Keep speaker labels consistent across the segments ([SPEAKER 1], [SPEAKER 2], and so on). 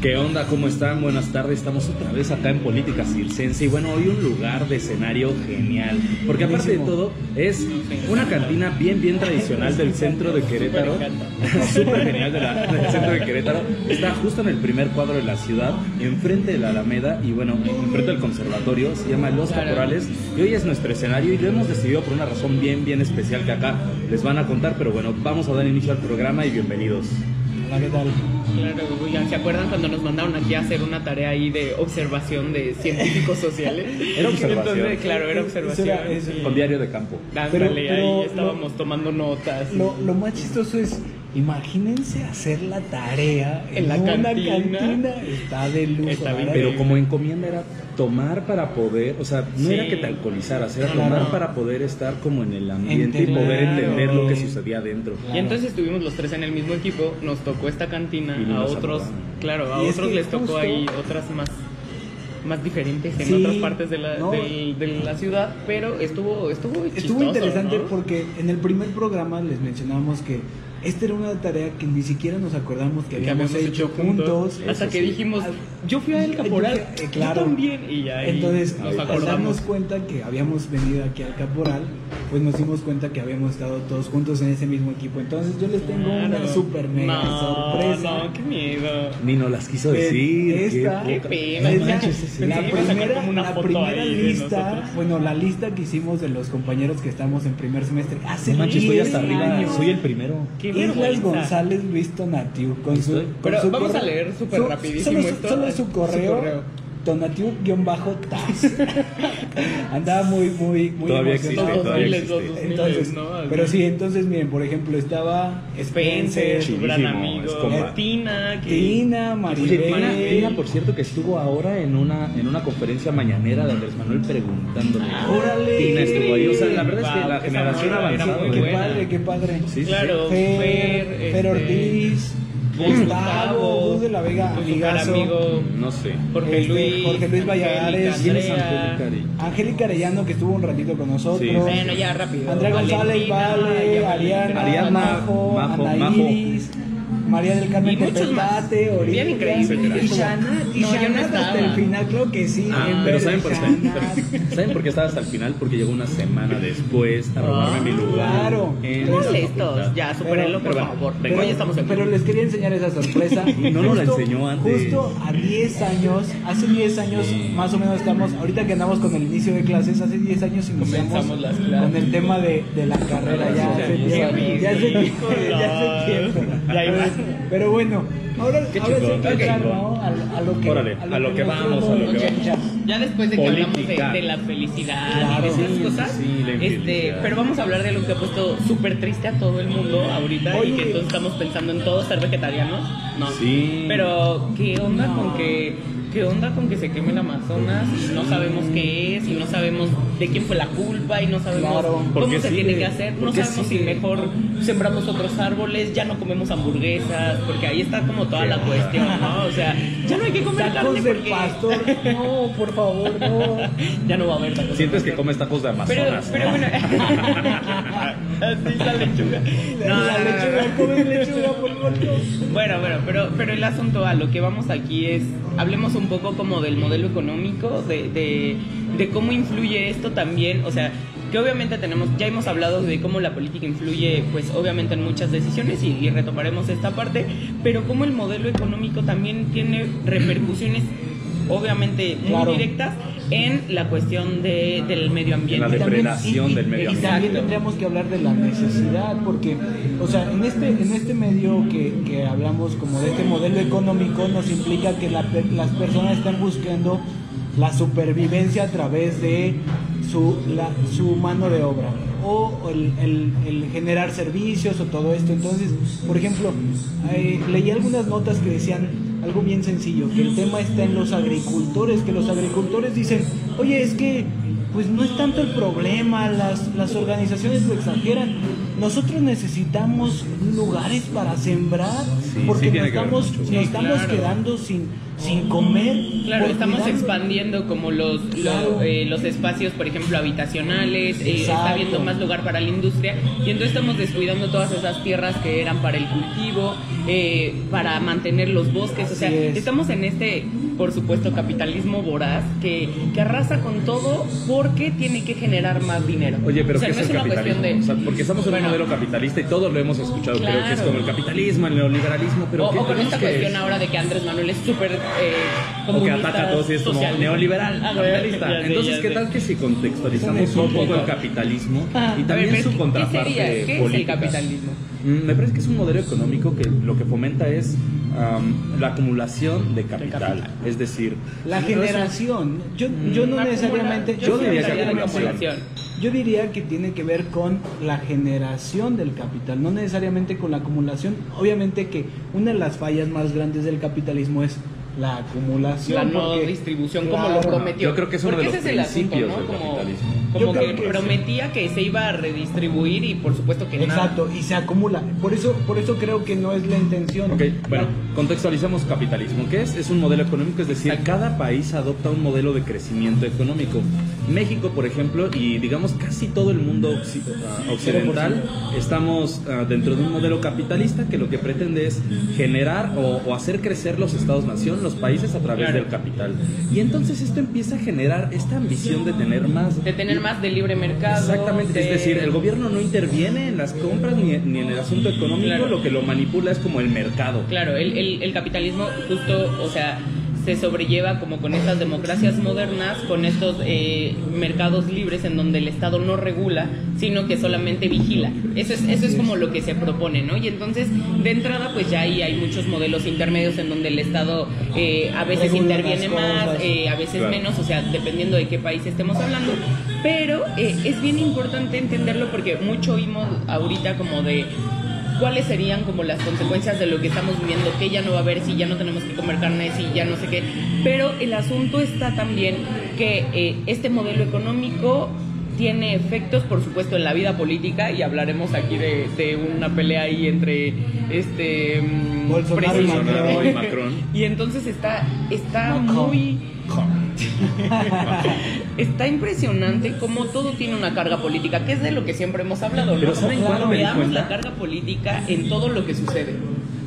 [SPEAKER 1] ¿Qué onda? ¿Cómo están? Buenas tardes. Estamos otra vez acá en Política Circense y bueno, hoy un lugar de escenario genial. Porque aparte de todo, es una cantina bien, bien tradicional del centro de Querétaro. Súper genial de la- del centro de Querétaro. Está justo en el primer cuadro de la ciudad, enfrente de la Alameda y bueno, enfrente del conservatorio. Se llama Los. Caporales y hoy es nuestro escenario y lo hemos decidido por una razón bien, bien especial que acá les van a contar. Pero bueno, vamos a dar inicio al programa y bienvenidos.
[SPEAKER 2] Hola, ¿qué tal?
[SPEAKER 3] Claro, oigan, ¿se acuerdan cuando nos mandaron aquí a hacer una tarea ahí de observación de científicos sociales?
[SPEAKER 1] Era observación.
[SPEAKER 3] Entonces, claro, era observación.
[SPEAKER 2] era-
[SPEAKER 3] sí.
[SPEAKER 1] Con diario de campo.
[SPEAKER 3] Ándale,
[SPEAKER 2] Pero- pero
[SPEAKER 3] ahí
[SPEAKER 2] lo-
[SPEAKER 3] estábamos tomando notas.
[SPEAKER 2] Lo, lo más chistoso es, imagínense hacer la tarea
[SPEAKER 3] En la
[SPEAKER 2] una
[SPEAKER 3] cantina.
[SPEAKER 2] cantina. Está de lujo.
[SPEAKER 3] Está bien,
[SPEAKER 2] ¿verdad?
[SPEAKER 1] Pero como encomienda era tomar para poder, o sea, no
[SPEAKER 3] Sí.
[SPEAKER 1] era que te alcoholizaras, era
[SPEAKER 2] Claro.
[SPEAKER 1] tomar para poder estar como en el ambiente y poder entender lo que sucedía adentro.
[SPEAKER 3] Y entonces estuvimos los tres en el mismo equipo, nos tocó esta cantina,
[SPEAKER 1] Y
[SPEAKER 3] a otros, claro, a
[SPEAKER 2] Y es
[SPEAKER 3] otros
[SPEAKER 2] que
[SPEAKER 3] les tocó
[SPEAKER 2] justo-
[SPEAKER 3] ahí otras más más diferentes en
[SPEAKER 2] Sí,
[SPEAKER 3] otras partes de la,
[SPEAKER 2] no.
[SPEAKER 3] del- de la ciudad, pero estuvo estuvo
[SPEAKER 2] Estuvo
[SPEAKER 3] chistoso,
[SPEAKER 2] interesante
[SPEAKER 3] ¿no?
[SPEAKER 2] porque en el primer programa les mencionábamos que esta era una tarea que ni siquiera nos acordamos que
[SPEAKER 3] que
[SPEAKER 2] habíamos, hecho juntos.
[SPEAKER 3] hasta
[SPEAKER 1] Eso
[SPEAKER 3] que
[SPEAKER 1] sí.
[SPEAKER 3] dijimos yo fui a El Caporal
[SPEAKER 2] eh, claro.
[SPEAKER 3] yo también y ya ahí
[SPEAKER 2] Entonces,
[SPEAKER 3] nos
[SPEAKER 2] al
[SPEAKER 3] acordamos
[SPEAKER 2] darnos cuenta que habíamos venido aquí al Caporal, pues nos dimos cuenta que habíamos estado todos juntos en ese mismo equipo. Entonces yo les tengo una super mega
[SPEAKER 3] no,
[SPEAKER 2] sorpresa.
[SPEAKER 3] no qué miedo
[SPEAKER 1] Ni nos las quiso decir.
[SPEAKER 2] esta-
[SPEAKER 1] qué
[SPEAKER 3] pena,
[SPEAKER 2] la,
[SPEAKER 3] manches,
[SPEAKER 2] primera, la primera lista, bueno, la lista que hicimos de los compañeros que estamos en primer semestre hace
[SPEAKER 1] No manches, estoy hasta
[SPEAKER 2] 10
[SPEAKER 1] arriba, soy el primero.
[SPEAKER 3] Qué
[SPEAKER 2] Islas. González Luis Tonatiu con su, con
[SPEAKER 3] Pero
[SPEAKER 2] su
[SPEAKER 3] vamos a
[SPEAKER 2] correo-
[SPEAKER 3] leer súper
[SPEAKER 2] su-
[SPEAKER 3] rapidísimo
[SPEAKER 2] solo, su-
[SPEAKER 3] esto.
[SPEAKER 2] solo su correo,
[SPEAKER 3] correo.
[SPEAKER 2] Tonatiu-Taz andaba muy muy muy
[SPEAKER 1] Todavía
[SPEAKER 2] emocionado.
[SPEAKER 1] existe, todavía
[SPEAKER 3] miles,
[SPEAKER 1] existe.
[SPEAKER 2] entonces
[SPEAKER 3] ¿no?
[SPEAKER 2] Pero sí entonces miren por ejemplo estaba
[SPEAKER 3] Spencer, su gran amigo. Tina, que
[SPEAKER 2] Tina
[SPEAKER 1] Oye,
[SPEAKER 2] Maribel
[SPEAKER 1] Tina, Tina, por cierto, que estuvo ahora en una, en una conferencia mañanera de Andrés Manuel preguntándole.
[SPEAKER 2] órale
[SPEAKER 1] Tina estuvo ahí. O sea, la verdad es que la generación avanzada.
[SPEAKER 3] muy
[SPEAKER 2] qué padre qué padre
[SPEAKER 1] Sí, sí,
[SPEAKER 3] Claro,
[SPEAKER 2] Fer,
[SPEAKER 3] Fer,
[SPEAKER 2] Fer
[SPEAKER 3] este,
[SPEAKER 2] Ortiz, Gustavo, Gus de la Vega, amigazo,
[SPEAKER 3] amigo
[SPEAKER 1] No sé.
[SPEAKER 3] Jorge
[SPEAKER 2] Este,
[SPEAKER 3] Luis,
[SPEAKER 2] Jorge Luis Valladares,
[SPEAKER 3] Angélica,
[SPEAKER 1] ¿Quién es
[SPEAKER 3] Andrea.
[SPEAKER 1] Angélica Arellano?
[SPEAKER 2] Angélica Arellano que estuvo un ratito con nosotros,
[SPEAKER 1] Sí.
[SPEAKER 3] Bueno, ya rápido.
[SPEAKER 2] Andrea González,
[SPEAKER 3] Valentina,
[SPEAKER 2] Vale, Ariana,
[SPEAKER 1] Ariana,
[SPEAKER 2] Majo,
[SPEAKER 1] Majo,
[SPEAKER 2] Ana
[SPEAKER 1] Majo.
[SPEAKER 2] María del Carmen. Tepetate, Orilla,
[SPEAKER 3] Bien increíble.
[SPEAKER 2] y Shana, y
[SPEAKER 3] No, yo no
[SPEAKER 2] Shana
[SPEAKER 3] estaba.
[SPEAKER 2] hasta el final, creo que sí.
[SPEAKER 1] Ah, pero ¿saben por, qué? ¿saben por qué estaba hasta el final? Porque llegó una semana después a robarme mi lugar.
[SPEAKER 2] claro.
[SPEAKER 1] facultad.
[SPEAKER 3] ya, supérenlo, por
[SPEAKER 1] pero-
[SPEAKER 3] favor.
[SPEAKER 1] pero-
[SPEAKER 3] Hoy estamos en
[SPEAKER 2] Pero les quería enseñar esa sorpresa.
[SPEAKER 1] Y no nos la enseñó antes.
[SPEAKER 2] Justo a 10 años, hace 10 años más o menos estamos, ahorita que andamos con el inicio de clases, hace 10 años iniciamos
[SPEAKER 3] Comenzamos las clases.
[SPEAKER 2] con el tema de, de la carrera. Ya hace
[SPEAKER 3] Sí,
[SPEAKER 2] 10
[SPEAKER 3] sí,
[SPEAKER 2] años, ya hace tiempo, ya hace tiempo. Pero bueno, ahora,
[SPEAKER 1] Qué
[SPEAKER 2] ahora sí
[SPEAKER 1] chingón,
[SPEAKER 2] que
[SPEAKER 1] qué
[SPEAKER 2] entrar,
[SPEAKER 1] chingón.
[SPEAKER 2] ¿no? A, a lo que,
[SPEAKER 1] Órale, a lo que vamos, a lo que vamos.
[SPEAKER 3] Ya después de que hablamos de, la felicidad
[SPEAKER 2] Claro.
[SPEAKER 3] y de esas
[SPEAKER 1] Sí,
[SPEAKER 3] cosas,
[SPEAKER 1] sí, sí, la
[SPEAKER 3] este,
[SPEAKER 1] infelicidad.
[SPEAKER 3] pero vamos a hablar de lo que ha puesto súper triste a todo el mundo ahorita y
[SPEAKER 2] Oye.
[SPEAKER 3] que todos estamos pensando en todos ser vegetarianos. No.
[SPEAKER 1] Sí.
[SPEAKER 3] Pero ¿qué onda con que qué onda con que se queme el Amazonas y no sabemos qué es y no sabemos de quién fue la culpa y no sabemos
[SPEAKER 2] Claro.
[SPEAKER 1] ¿Por
[SPEAKER 3] cómo se
[SPEAKER 1] sigue?
[SPEAKER 3] tiene que hacer?
[SPEAKER 1] ¿Por
[SPEAKER 3] No sabemos si mejor sembramos otros árboles, ya no comemos hamburguesas, porque ahí está como toda la cuestión, ¿no? O sea, ya no hay que comer carne
[SPEAKER 2] Tacos de
[SPEAKER 3] porque
[SPEAKER 2] pastor, no, por favor, no.
[SPEAKER 3] ya no va a haber tacos. de
[SPEAKER 1] Sientes que comes tacos de
[SPEAKER 3] Pero,
[SPEAKER 1] Amazonas.
[SPEAKER 3] pero
[SPEAKER 1] ¿no?
[SPEAKER 3] bueno. Así la lechuga. No,
[SPEAKER 2] la lechuga, comes lechuga, por favor.
[SPEAKER 3] Bueno, bueno, pero, pero el asunto a lo que vamos aquí es, hablemos un poco como del modelo económico, de, de, de cómo influye esto también, o sea, que obviamente tenemos, ya hemos hablado de cómo la política influye, pues obviamente en muchas decisiones y, y retomaremos esta parte, pero cómo el modelo económico también tiene repercusiones obviamente muy
[SPEAKER 2] Claro.
[SPEAKER 3] directas en la cuestión de, del medio ambiente.
[SPEAKER 1] En la
[SPEAKER 2] Y también-
[SPEAKER 1] depredación
[SPEAKER 2] y- y-
[SPEAKER 1] del medio
[SPEAKER 2] y
[SPEAKER 1] ambiente.
[SPEAKER 2] también tendríamos que hablar de la necesidad, porque, o sea, en este, en este medio que, que hablamos como de este modelo económico, nos implica que la las personas están buscando la supervivencia a través de su, la- su mano de obra o el, el- el generar servicios o todo esto. Entonces, por ejemplo, eh, leí algunas notas que decían algo bien sencillo, que el tema está en los agricultores, que los agricultores dicen, oye, es que pues no es tanto el problema, las, las organizaciones lo exageran. Nosotros necesitamos lugares para sembrar
[SPEAKER 1] Sí,
[SPEAKER 2] porque
[SPEAKER 1] sí
[SPEAKER 2] nos
[SPEAKER 1] que
[SPEAKER 2] estamos, nos
[SPEAKER 3] Sí,
[SPEAKER 2] estamos
[SPEAKER 3] claro.
[SPEAKER 2] quedando sin, sin comer.
[SPEAKER 3] Claro, estamos expandiendo como los,
[SPEAKER 2] Claro.
[SPEAKER 3] lo- eh, los espacios, por ejemplo, habitacionales, eh, está habiendo más lugar para la industria y entonces estamos descuidando todas esas tierras que eran para el cultivo, eh, para mantener los bosques, o sea,
[SPEAKER 2] es.
[SPEAKER 3] estamos en este, por supuesto, capitalismo voraz que, que arrasa con todo porque tiene que generar más dinero.
[SPEAKER 1] Oye, pero
[SPEAKER 3] o sea,
[SPEAKER 1] ¿qué
[SPEAKER 3] no
[SPEAKER 1] es el capitalismo?
[SPEAKER 3] de...
[SPEAKER 1] O sea, porque estamos en
[SPEAKER 3] Bueno.
[SPEAKER 1] un modelo capitalista y todos lo hemos escuchado, creo que es
[SPEAKER 3] Claro.
[SPEAKER 1] como el capitalismo, el neoliberalismo, pero
[SPEAKER 3] o,
[SPEAKER 1] ¿qué
[SPEAKER 3] o con esta
[SPEAKER 1] que
[SPEAKER 3] cuestión
[SPEAKER 1] es?
[SPEAKER 3] ahora de que Andrés Manuel es súper eh,
[SPEAKER 1] O que ataca a todos y es como
[SPEAKER 3] social.
[SPEAKER 1] neoliberal,
[SPEAKER 3] Ah,
[SPEAKER 1] realista.
[SPEAKER 3] ya
[SPEAKER 1] Entonces,
[SPEAKER 3] ya
[SPEAKER 1] ¿qué
[SPEAKER 3] sé.
[SPEAKER 1] tal que si contextualizamos un poco el capitalismo
[SPEAKER 3] Ah,
[SPEAKER 1] y también
[SPEAKER 3] ver,
[SPEAKER 1] su
[SPEAKER 3] ¿qué-
[SPEAKER 1] contraparte
[SPEAKER 3] ¿Qué sería? ¿Qué es el
[SPEAKER 1] política?
[SPEAKER 3] capitalismo?
[SPEAKER 1] Mm, Me parece que es un modelo económico que lo que fomenta es am, la acumulación de capital.
[SPEAKER 3] capital.
[SPEAKER 1] Es decir,
[SPEAKER 2] La
[SPEAKER 1] no es-
[SPEAKER 2] generación. Yo, yo no necesariamente.
[SPEAKER 3] acumula-
[SPEAKER 1] yo
[SPEAKER 3] sí
[SPEAKER 1] diría que acumulación.
[SPEAKER 2] Yo diría que tiene que ver con la generación del capital, no necesariamente con la acumulación. Obviamente que una de las fallas más grandes del capitalismo es la acumulación.
[SPEAKER 3] La no
[SPEAKER 2] porque-
[SPEAKER 3] distribución, como lo prometió.
[SPEAKER 1] Yo creo que es uno de los
[SPEAKER 3] ese es el asunto,
[SPEAKER 1] principios
[SPEAKER 3] ¿no?
[SPEAKER 1] del capitalismo.
[SPEAKER 2] Yo
[SPEAKER 3] como que,
[SPEAKER 2] sí.
[SPEAKER 3] prometía que se iba a redistribuir y por supuesto que nada.
[SPEAKER 2] Exacto, y se acumula. Por eso, por eso creo que no es la intención.
[SPEAKER 1] Ok, bueno, contextualizamos capitalismo. ¿Qué es? Es un modelo económico, es decir, cada país adopta un modelo de crecimiento económico. México, por ejemplo, y digamos casi todo el mundo ah, occidental, estamos ah, dentro de un modelo capitalista que lo que pretende es generar o, o hacer crecer los estados-nación, los países a través
[SPEAKER 3] Claro.
[SPEAKER 1] del capital. Y entonces esto empieza a generar esta ambición de tener más.
[SPEAKER 3] De tener más de libre mercado.
[SPEAKER 1] Exactamente,
[SPEAKER 3] de-
[SPEAKER 1] es decir, el gobierno no interviene en las compras ni, ni en el asunto económico,
[SPEAKER 3] Claro.
[SPEAKER 1] lo que lo manipula es como el mercado.
[SPEAKER 3] Claro, el, el, el capitalismo justo, o sea, se sobrelleva como con estas democracias modernas, con estos eh, mercados libres en donde el Estado no regula, sino que solamente vigila. Eso es, eso es como lo que se propone, ¿no? Y entonces, de entrada, pues ya ahí hay muchos modelos intermedios en donde el Estado eh, a veces
[SPEAKER 2] Regula
[SPEAKER 3] interviene más, eh, a veces
[SPEAKER 1] Claro.
[SPEAKER 3] menos, o sea, dependiendo de qué país estemos hablando. Pero eh, es bien importante entenderlo porque mucho oímos ahorita como de cuáles serían como las consecuencias de lo que estamos viviendo, que ya no va a haber, si ya no tenemos que comer carne, si ya no sé qué. Pero el asunto está también que eh, este modelo económico tiene efectos, por supuesto, en la vida política y hablaremos aquí de, de una pelea ahí entre este mm,
[SPEAKER 2] Bolsonaro y
[SPEAKER 3] presidente.
[SPEAKER 1] Macron. y Macron.
[SPEAKER 3] Y entonces está, está
[SPEAKER 2] Macron.
[SPEAKER 3] muy Está impresionante cómo todo tiene una carga política, que es de lo que siempre hemos hablado, ¿no?
[SPEAKER 1] Pero ¿saben
[SPEAKER 3] Como
[SPEAKER 1] cuándo me di
[SPEAKER 3] veamos
[SPEAKER 1] cuenta?
[SPEAKER 3] la carga política en todo lo que sucede.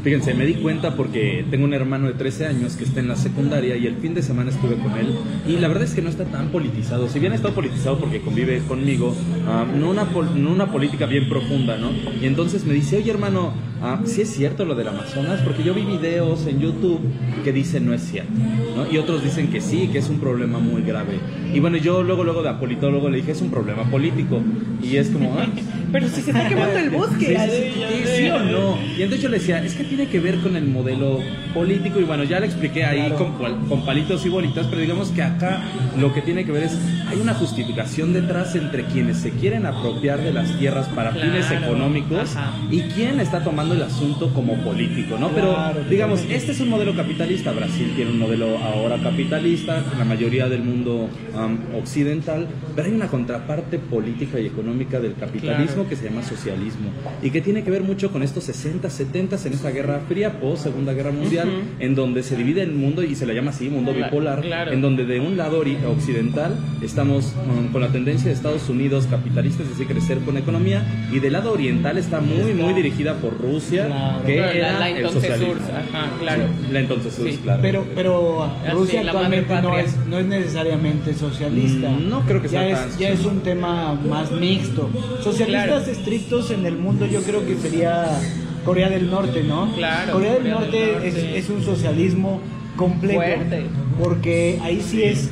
[SPEAKER 1] Fíjense, me di cuenta porque tengo un hermano de 13 años que está en la secundaria y el fin de semana estuve con él y la verdad es que no está tan politizado. Si bien estado politizado porque convive conmigo, ah, no, una, pol- no una política bien profunda, ¿no? Y entonces me dice, oye hermano, ah, ¿sí es cierto lo del Amazonas? Porque yo vi videos en YouTube que dicen no es cierto, ¿no? Y otros dicen que sí, que es un problema muy grave. Y bueno, yo luego, luego de apolitólogo le dije, es un problema político. Y es como, ah,
[SPEAKER 3] Pero si se está quemando el bosque.
[SPEAKER 1] Sí, sí, sí, sí o no. Y entonces yo le decía, es que tiene que ver con el modelo político. Y bueno, ya le expliqué ahí
[SPEAKER 2] Claro.
[SPEAKER 1] con, con palitos y bolitas, pero digamos que acá lo que tiene que ver es, hay una justificación detrás entre quienes se quieren apropiar de las tierras para
[SPEAKER 3] Claro.
[SPEAKER 1] fines económicos
[SPEAKER 3] Ajá.
[SPEAKER 1] y quién está tomando el asunto como político, ¿no? Pero digamos, este es un modelo capitalista. Brasil tiene un modelo ahora capitalista, la mayoría del mundo am, occidental, pero hay una contraparte política y económica del capitalismo Que se llama socialismo y que tiene que ver mucho con estos 60, 70 en esta guerra fría, post Segunda Guerra Mundial,
[SPEAKER 3] Ujú.
[SPEAKER 1] en donde se divide el mundo y se le llama así, mundo bipolar,
[SPEAKER 3] claro.
[SPEAKER 1] en donde de un lado occidental estamos mm, con la tendencia de Estados Unidos capitalista, es decir, crecer con economía, y del lado oriental está muy, muy dirigida por Rusia,
[SPEAKER 2] Claro.
[SPEAKER 1] que
[SPEAKER 3] Claro,
[SPEAKER 1] era
[SPEAKER 3] la
[SPEAKER 1] el
[SPEAKER 3] entonces
[SPEAKER 1] socialismo.
[SPEAKER 3] URSS, ajá, claro.
[SPEAKER 1] Sí, la entonces
[SPEAKER 3] Sí.
[SPEAKER 1] claro.
[SPEAKER 2] Pero, pero
[SPEAKER 3] Ah,
[SPEAKER 2] Rusia actualmente no es, no es necesariamente socialista.
[SPEAKER 1] Mm, no creo que
[SPEAKER 2] ya
[SPEAKER 1] sea
[SPEAKER 2] es,
[SPEAKER 1] tan
[SPEAKER 2] Ya es un tema más mixto. Socialistas
[SPEAKER 3] Claro.
[SPEAKER 2] estrictos en el mundo yo creo que sería Corea del Norte, ¿no?
[SPEAKER 3] Claro,
[SPEAKER 2] Corea del
[SPEAKER 3] Corea del
[SPEAKER 2] Norte,
[SPEAKER 3] Norte.
[SPEAKER 2] Es, es un socialismo completo.
[SPEAKER 3] Fuerte.
[SPEAKER 2] Porque ahí sí es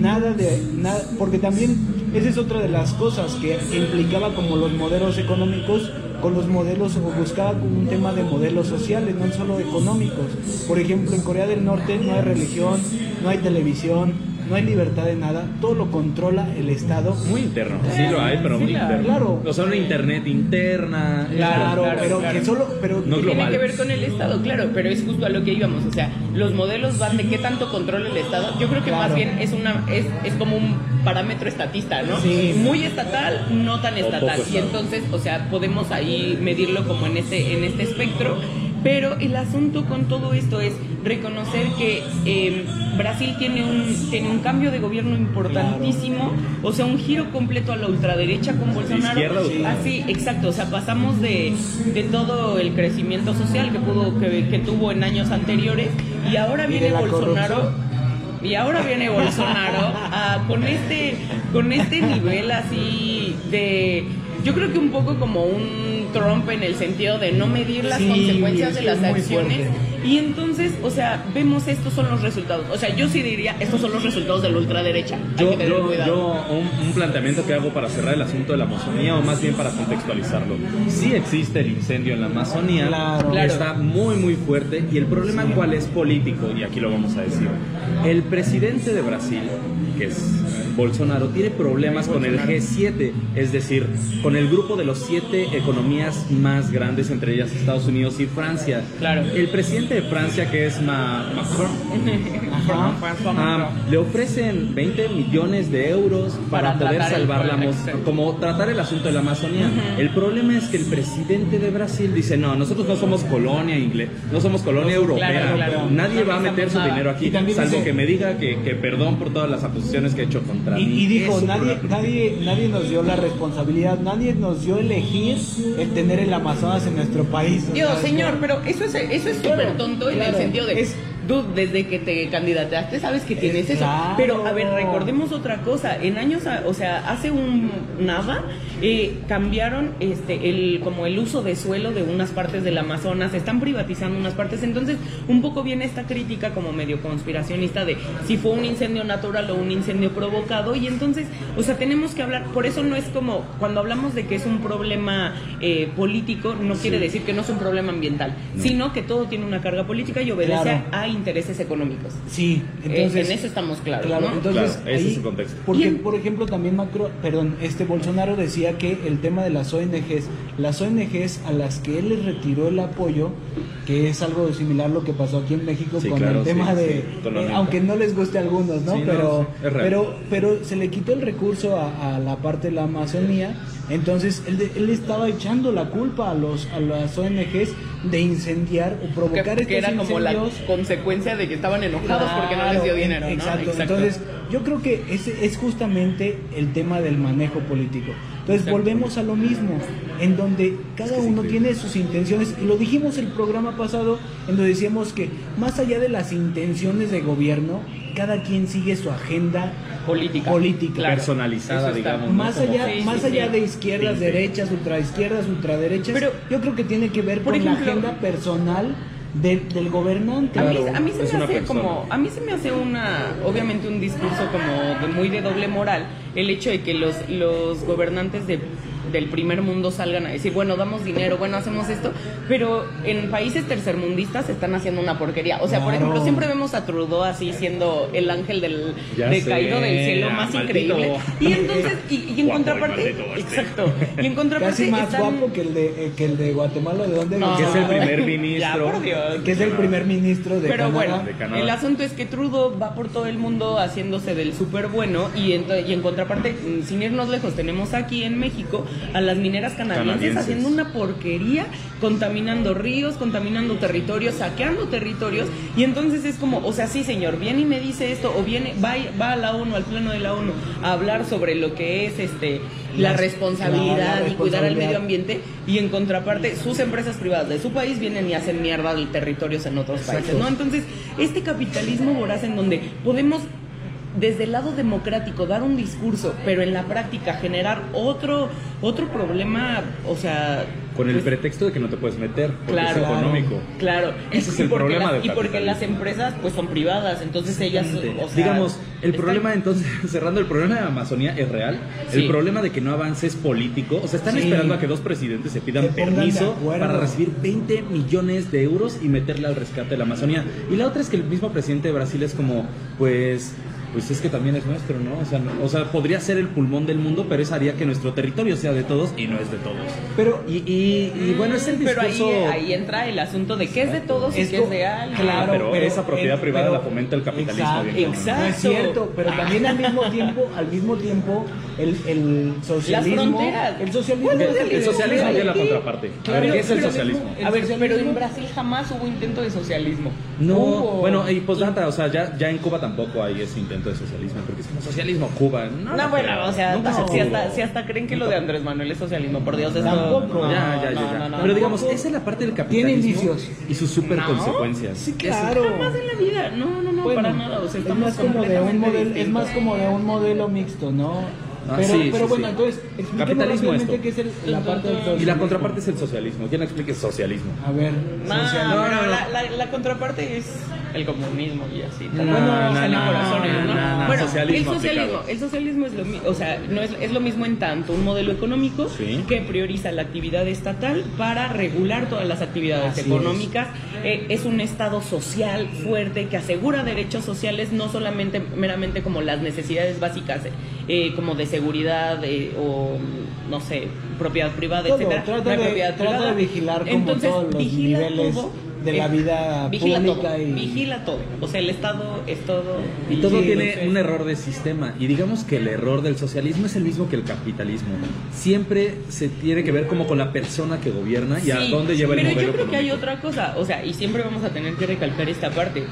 [SPEAKER 2] nada de nada, porque también esa es otra de las cosas que implicaba como los modelos económicos con los modelos o buscaba como un tema de modelos sociales, no solo económicos. Por ejemplo, en Corea del Norte no hay religión, no hay televisión, no hay libertad de nada, todo lo controla el Estado.
[SPEAKER 1] Muy interno, sí lo hay, pero muy interno.
[SPEAKER 2] claro.
[SPEAKER 1] O sea, una internet interna.
[SPEAKER 2] Claro,
[SPEAKER 3] claro,
[SPEAKER 2] pero
[SPEAKER 3] claro.
[SPEAKER 2] que solo, pero
[SPEAKER 1] No
[SPEAKER 3] Tiene
[SPEAKER 1] global.
[SPEAKER 3] que ver con el Estado, claro, pero es justo a lo que íbamos. O sea, los modelos van de qué tanto controla el Estado. Yo creo que
[SPEAKER 2] Claro.
[SPEAKER 3] más bien es una es, es como un parámetro estatista, ¿no?
[SPEAKER 2] Sí.
[SPEAKER 3] Muy estatal, no tan estatal. Y entonces, o sea, podemos ahí medirlo como en este, en este espectro. Pero el asunto con todo esto es, reconocer que eh, Brasil tiene un, tiene un cambio de gobierno importantísimo, o sea, un giro completo a la ultraderecha con Bolsonaro. Así, exacto, o sea, pasamos de, de todo el crecimiento social que pudo que, que tuvo en años anteriores y ahora viene Bolsonaro
[SPEAKER 2] corrupción.
[SPEAKER 3] y ahora viene Bolsonaro con este con este nivel así de yo creo que un poco como un Trump en el sentido de no medir las
[SPEAKER 2] Sí,
[SPEAKER 3] consecuencias de las acciones
[SPEAKER 2] fuerte.
[SPEAKER 3] y entonces, o sea, vemos estos son los resultados. O sea, yo sí diría, estos son los resultados de la ultraderecha. Hay
[SPEAKER 1] Yo,
[SPEAKER 3] que tener
[SPEAKER 1] yo,
[SPEAKER 3] cuidado.
[SPEAKER 1] yo un, un planteamiento que hago para cerrar el asunto de la Amazonía, o más bien para contextualizarlo. Sí existe el incendio en la Amazonía,
[SPEAKER 2] Claro.
[SPEAKER 3] Claro.
[SPEAKER 1] está muy, muy fuerte, y el problema cuál es político, y aquí lo vamos a decir. El presidente de Brasil, que es Bolsonaro, tiene problemas con el G7, es decir, con el grupo de los siete economías más grandes, entre ellas Estados Unidos y Francia.
[SPEAKER 3] Claro.
[SPEAKER 1] El presidente de Francia, que es Ma- Macron. Ah, le ofrecen 20 millones de euros para,
[SPEAKER 3] Para
[SPEAKER 1] poder salvar la como tratar el asunto de la Amazonía. El problema es que el presidente de Brasil dice, no, nosotros no somos colonia inglés, no somos colonia europea,
[SPEAKER 3] claro, claro.
[SPEAKER 1] nadie
[SPEAKER 3] No
[SPEAKER 1] va a meter su
[SPEAKER 3] nada.
[SPEAKER 1] dinero aquí, salvo
[SPEAKER 2] dice-
[SPEAKER 1] que me diga que, que perdón por todas las acusaciones que he hecho contra
[SPEAKER 2] Y,
[SPEAKER 1] mí.
[SPEAKER 2] y dijo, nadie, nadie, nadie nos dio la responsabilidad, nadie nos dio elegir el tener el Amazonas en nuestro país.
[SPEAKER 3] Dios, señor, pero eso es eso es súper
[SPEAKER 2] Claro,
[SPEAKER 3] tonto en el sentido de
[SPEAKER 2] Es-
[SPEAKER 3] Dude, desde que te candidataste sabes que tienes eso.
[SPEAKER 2] claro.
[SPEAKER 3] Pero a ver, recordemos otra cosa. En años, o sea, hace un nada eh, cambiaron este el como el uso de suelo de unas partes del Amazonas, están privatizando unas partes. Entonces, un poco viene esta crítica como medio conspiracionista de si fue un incendio natural o un incendio provocado. Y entonces, o sea, tenemos que hablar. Por eso no es como cuando hablamos de que es un problema eh, político, no quiere decir que no es un problema ambiental, sino que todo tiene una carga política y obedece
[SPEAKER 2] Claro.
[SPEAKER 3] a intereses económicos.
[SPEAKER 2] Sí, entonces.
[SPEAKER 3] en eso estamos claros,
[SPEAKER 2] Claro,
[SPEAKER 3] ¿no?
[SPEAKER 2] entonces.
[SPEAKER 1] Claro, ese
[SPEAKER 2] ahí-
[SPEAKER 1] es el contexto.
[SPEAKER 2] Porque, por ejemplo, también Macron, perdón, este Bolsonaro decía que el tema de las ONGs, las ONGs a las que él les retiró el apoyo, que es algo similar lo que pasó aquí en México
[SPEAKER 1] Sí,
[SPEAKER 2] con
[SPEAKER 1] claro,
[SPEAKER 2] el tema
[SPEAKER 1] sí,
[SPEAKER 2] de,
[SPEAKER 1] sí, con la
[SPEAKER 2] eh, aunque no les guste a algunos, ¿no? Pero, pero, pero se le quitó el recurso a, a la parte de la Amazonía, entonces él, él estaba echando la culpa a los a las ONGs de incendiar o
[SPEAKER 3] Que,
[SPEAKER 2] provocar
[SPEAKER 3] que
[SPEAKER 2] estos
[SPEAKER 3] era como la consecuencia de que estaban enojados porque no les dio dinero, ¿no?
[SPEAKER 2] Exacto. Entonces, yo creo que ese es justamente el tema del manejo político. Entonces,
[SPEAKER 3] Exacto.
[SPEAKER 2] volvemos a lo mismo, en donde cada uno tiene sus intenciones, y lo dijimos el programa pasado, en donde decíamos que más allá de las intenciones de gobierno, cada quien sigue su agenda
[SPEAKER 3] política.
[SPEAKER 2] política.
[SPEAKER 3] Claro.
[SPEAKER 1] Personalizada, digamos.
[SPEAKER 2] Más allá,
[SPEAKER 3] Sí,
[SPEAKER 2] más
[SPEAKER 3] sí,
[SPEAKER 2] allá
[SPEAKER 3] sí.
[SPEAKER 2] de izquierdas,
[SPEAKER 1] Sí, sí.
[SPEAKER 2] derechas, ultraizquierdas, ultraderechas,
[SPEAKER 3] Pero-
[SPEAKER 2] yo creo que tiene que ver
[SPEAKER 3] por
[SPEAKER 2] con la agenda personal del, del gobernante.
[SPEAKER 3] A mí, a mí se me hace
[SPEAKER 1] persona.
[SPEAKER 3] como, a mí se me hace una, obviamente un discurso como de muy de doble moral, el hecho de que los, los gobernantes de, del primer mundo salgan a decir, bueno, damos dinero, bueno, hacemos esto, pero en países tercermundistas están haciendo una porquería. O sea, por ejemplo, siempre vemos a Trudeau así siendo el ángel del
[SPEAKER 1] Ya
[SPEAKER 3] de caído del cielo más
[SPEAKER 1] maldito.
[SPEAKER 3] increíble. Y entonces, y, y en
[SPEAKER 1] Guapo
[SPEAKER 3] contraparte,
[SPEAKER 1] este.
[SPEAKER 3] exacto, y en contraparte
[SPEAKER 2] Casi más
[SPEAKER 3] están-
[SPEAKER 2] guapo que el de, eh, que el de Guatemala, ¿de dónde?
[SPEAKER 3] No.
[SPEAKER 1] Que es el primer
[SPEAKER 3] Ya,
[SPEAKER 1] ministro.
[SPEAKER 3] por Dios.
[SPEAKER 2] que es el primer ministro de
[SPEAKER 3] Pero
[SPEAKER 2] Canadá.
[SPEAKER 3] bueno,
[SPEAKER 1] De Canadá.
[SPEAKER 3] el asunto es que Trudeau va por todo el mundo haciéndose del súper bueno y en, y en contraparte, mm, sin irnos lejos, tenemos aquí en México a las mineras canadienses,
[SPEAKER 1] Canadienses.
[SPEAKER 3] haciendo una porquería, contaminando ríos, contaminando territorios, saqueando territorios y entonces es como, o sea, sí señor, viene y me dice esto o viene, va, y- va a la ONU, al pleno de la ONU a hablar sobre lo que es este la responsabilidad
[SPEAKER 2] la
[SPEAKER 3] y cuidar al
[SPEAKER 2] responsabilidad.
[SPEAKER 3] medio ambiente y en contraparte sus empresas privadas de su país vienen y hacen mierda de territorios en otros países. ¿no? Entonces, este capitalismo voraz en donde podemos desde el lado democrático dar un discurso, pero en la práctica generar otro otro problema, o sea,
[SPEAKER 1] Con el
[SPEAKER 3] pues,
[SPEAKER 1] pretexto de que no te puedes meter, porque
[SPEAKER 3] Claro.
[SPEAKER 1] es económico.
[SPEAKER 3] Claro,
[SPEAKER 1] Ese es
[SPEAKER 3] Y
[SPEAKER 1] el
[SPEAKER 3] porque
[SPEAKER 1] problema del
[SPEAKER 3] Y porque las empresas pues son privadas, entonces ellas, o sea,
[SPEAKER 1] Digamos, el
[SPEAKER 3] están-
[SPEAKER 1] problema entonces, cerrando el problema de Amazonía es real.
[SPEAKER 3] Sí.
[SPEAKER 1] El problema de que no avance es político. O sea, están
[SPEAKER 2] Sí.
[SPEAKER 1] esperando a que dos presidentes se pidan
[SPEAKER 2] Se
[SPEAKER 1] permiso para recibir 20 millones de euros y meterle al rescate de la Amazonía. Y la otra es que el mismo presidente de Brasil es como, pues, pues es que también es nuestro, ¿no? O sea, no- o sea, podría ser el pulmón del mundo, pero eso haría que nuestro territorio sea de todos y no es de todos.
[SPEAKER 2] Pero
[SPEAKER 1] Y, y, y bueno, es el
[SPEAKER 3] Pero ahí,
[SPEAKER 1] discurso...
[SPEAKER 3] ahí entra el asunto de qué es de todos y qué es de alguien.
[SPEAKER 2] claro,
[SPEAKER 1] pero,
[SPEAKER 2] pero-
[SPEAKER 1] esa propiedad privada
[SPEAKER 2] pero-
[SPEAKER 1] la fomenta el capitalismo.
[SPEAKER 2] Exacto,
[SPEAKER 1] bien cabrón.
[SPEAKER 3] exacto.
[SPEAKER 2] No es cierto, pero también al mismo tiempo, al mismo tiempo, el, el socialismo,
[SPEAKER 3] fronteras.
[SPEAKER 2] el socialismo,
[SPEAKER 3] ¿Cuál es
[SPEAKER 2] es
[SPEAKER 3] el-
[SPEAKER 1] El socialismo
[SPEAKER 3] Pero-
[SPEAKER 1] es la contraparte. A ver,
[SPEAKER 3] Pero-
[SPEAKER 1] ¿qué es el socialismo?
[SPEAKER 3] A ver, pero en Brasil jamás hubo intento de socialismo.
[SPEAKER 1] No,
[SPEAKER 3] Hubo.
[SPEAKER 1] bueno, y pues nada, o sea, ya, ya en Cuba tampoco hay ese intento de socialismo, porque es como socialismo Cuba. No,
[SPEAKER 3] No, bueno, o sea, si, hasta, si hasta creen que lo de Andrés Manuel es socialismo, por Dios, esto...
[SPEAKER 2] Tampoco.
[SPEAKER 3] no,
[SPEAKER 1] ya, ya, ya,
[SPEAKER 3] no,
[SPEAKER 1] ya.
[SPEAKER 3] no, no,
[SPEAKER 1] Pero digamos, esa es la parte del capitalismo.
[SPEAKER 2] Tiene indicios.
[SPEAKER 1] Y sus super consecuencias.
[SPEAKER 2] Sí, claro.
[SPEAKER 3] Jamás en la vida, no, no, no,
[SPEAKER 2] Bueno,
[SPEAKER 3] para nada, o sea,
[SPEAKER 2] es
[SPEAKER 3] estamos
[SPEAKER 2] más como de un modelo, es más como de un modelo mixto, ¿no?
[SPEAKER 1] Ah,
[SPEAKER 2] pero
[SPEAKER 1] sí,
[SPEAKER 2] pero
[SPEAKER 1] sí,
[SPEAKER 2] bueno,
[SPEAKER 1] sí.
[SPEAKER 2] entonces
[SPEAKER 1] Capitalismo esto.
[SPEAKER 2] qué es el- la parte del
[SPEAKER 1] Y
[SPEAKER 2] socialismo.
[SPEAKER 1] la contraparte es el socialismo. ¿Quién explique socialismo?
[SPEAKER 2] A ver,
[SPEAKER 3] No,
[SPEAKER 2] socialismo.
[SPEAKER 3] pero la, la, la contraparte es el comunismo y así.
[SPEAKER 1] No,
[SPEAKER 3] Bueno,
[SPEAKER 1] no, no,
[SPEAKER 3] corazones,
[SPEAKER 1] no,
[SPEAKER 3] ¿no?
[SPEAKER 1] no, no,
[SPEAKER 3] bueno,
[SPEAKER 1] socialismo
[SPEAKER 3] el socialismo,
[SPEAKER 1] aplicado.
[SPEAKER 3] el socialismo es lo mismo, o sea, no es, es lo mismo en tanto un modelo económico
[SPEAKER 1] Sí.
[SPEAKER 3] que prioriza la actividad estatal para regular todas las actividades
[SPEAKER 2] Así
[SPEAKER 3] económicas. Eh, es un estado social fuerte que asegura derechos sociales no solamente meramente como las necesidades básicas, eh, como de seguridad eh, o no sé, propiedad privada,
[SPEAKER 2] Todo,
[SPEAKER 3] etcétera.
[SPEAKER 2] trata de-
[SPEAKER 3] propiedad
[SPEAKER 2] trata
[SPEAKER 3] privada.
[SPEAKER 2] de vigilar como
[SPEAKER 3] Entonces,
[SPEAKER 2] todos los
[SPEAKER 3] vigila
[SPEAKER 2] niveles
[SPEAKER 3] todo,
[SPEAKER 2] de la vida
[SPEAKER 3] vigila
[SPEAKER 2] pública
[SPEAKER 3] todo,
[SPEAKER 2] y-
[SPEAKER 3] vigila todo. O sea, el Estado es todo.
[SPEAKER 1] Y todo
[SPEAKER 2] Sí,
[SPEAKER 1] tiene un error de sistema. Y digamos que el error del socialismo es el mismo que el capitalismo. Siempre se tiene que ver como con la persona que gobierna y a dónde lleva el
[SPEAKER 3] pero yo creo que hay otra cosa, o sea, y siempre vamos a tener que recalcar esta parte.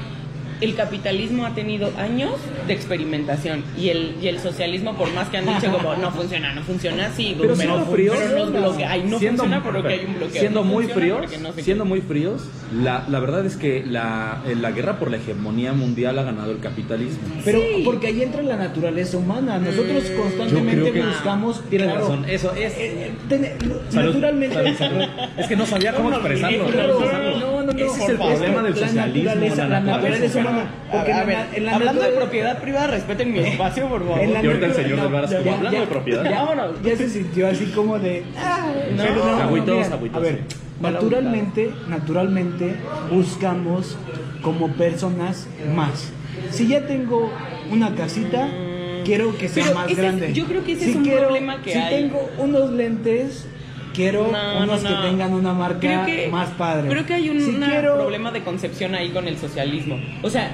[SPEAKER 3] El capitalismo ha tenido años de experimentación y el, y el socialismo, por más que han dicho como no funciona, no funciona, sí,
[SPEAKER 1] Pero siendo fríos,
[SPEAKER 3] pero nos bloquea. Ay, no
[SPEAKER 1] siendo,
[SPEAKER 3] funciona porque hay un bloqueo.
[SPEAKER 1] siendo
[SPEAKER 3] no
[SPEAKER 1] muy fríos,
[SPEAKER 3] no sé qué.
[SPEAKER 1] siendo muy fríos, la, la verdad es que la, eh, la guerra por la hegemonía mundial ha ganado el capitalismo.
[SPEAKER 2] Pero
[SPEAKER 3] Sí.
[SPEAKER 2] porque ahí entra la naturaleza humana. Nosotros
[SPEAKER 3] Mm,
[SPEAKER 2] constantemente
[SPEAKER 1] creo que
[SPEAKER 2] buscamos.
[SPEAKER 1] Tienes
[SPEAKER 2] claro,
[SPEAKER 1] razón, eso es.
[SPEAKER 2] eh, eh, ten-
[SPEAKER 1] Salud,
[SPEAKER 2] naturalmente.
[SPEAKER 1] salud, salud. Es que no sabía cómo expresarlo.
[SPEAKER 2] Claro,
[SPEAKER 1] cómo expresarlo.
[SPEAKER 2] No, no,
[SPEAKER 1] Ese es
[SPEAKER 2] por
[SPEAKER 1] el
[SPEAKER 2] favor.
[SPEAKER 1] problema del
[SPEAKER 2] La
[SPEAKER 1] socialismo.
[SPEAKER 2] naturaleza, la naturaleza humana. Porque
[SPEAKER 3] a
[SPEAKER 2] en
[SPEAKER 3] ver,
[SPEAKER 2] la- en la
[SPEAKER 3] hablando de propiedad privada, respeten mi espacio, por favor.
[SPEAKER 2] En la
[SPEAKER 1] Y ahorita el señor del
[SPEAKER 2] ya-
[SPEAKER 1] hablando
[SPEAKER 2] ya-
[SPEAKER 1] de propiedad.
[SPEAKER 2] Ya,
[SPEAKER 3] Vámonos.
[SPEAKER 2] ya se sintió así como de. ah,
[SPEAKER 3] No.
[SPEAKER 2] pero
[SPEAKER 1] Agüitos,
[SPEAKER 2] mira,
[SPEAKER 1] agüitos,
[SPEAKER 2] A ver,
[SPEAKER 1] sí.
[SPEAKER 2] naturalmente, naturalmente buscamos como personas más. Si ya tengo una casita, quiero que sea
[SPEAKER 3] Pero
[SPEAKER 2] más
[SPEAKER 3] ese es-
[SPEAKER 2] grande.
[SPEAKER 3] yo creo que ese
[SPEAKER 2] Si
[SPEAKER 3] es un
[SPEAKER 2] quiero-
[SPEAKER 3] problema que
[SPEAKER 2] si
[SPEAKER 3] hay.
[SPEAKER 2] tengo unos lentes, quiero
[SPEAKER 3] No,
[SPEAKER 2] unos
[SPEAKER 3] no,
[SPEAKER 2] que
[SPEAKER 3] no.
[SPEAKER 2] tengan una marca
[SPEAKER 3] que-
[SPEAKER 2] más padre.
[SPEAKER 3] Creo que hay un
[SPEAKER 2] Si
[SPEAKER 3] una
[SPEAKER 2] quiero-
[SPEAKER 3] problema de concepción ahí con el socialismo. O sea,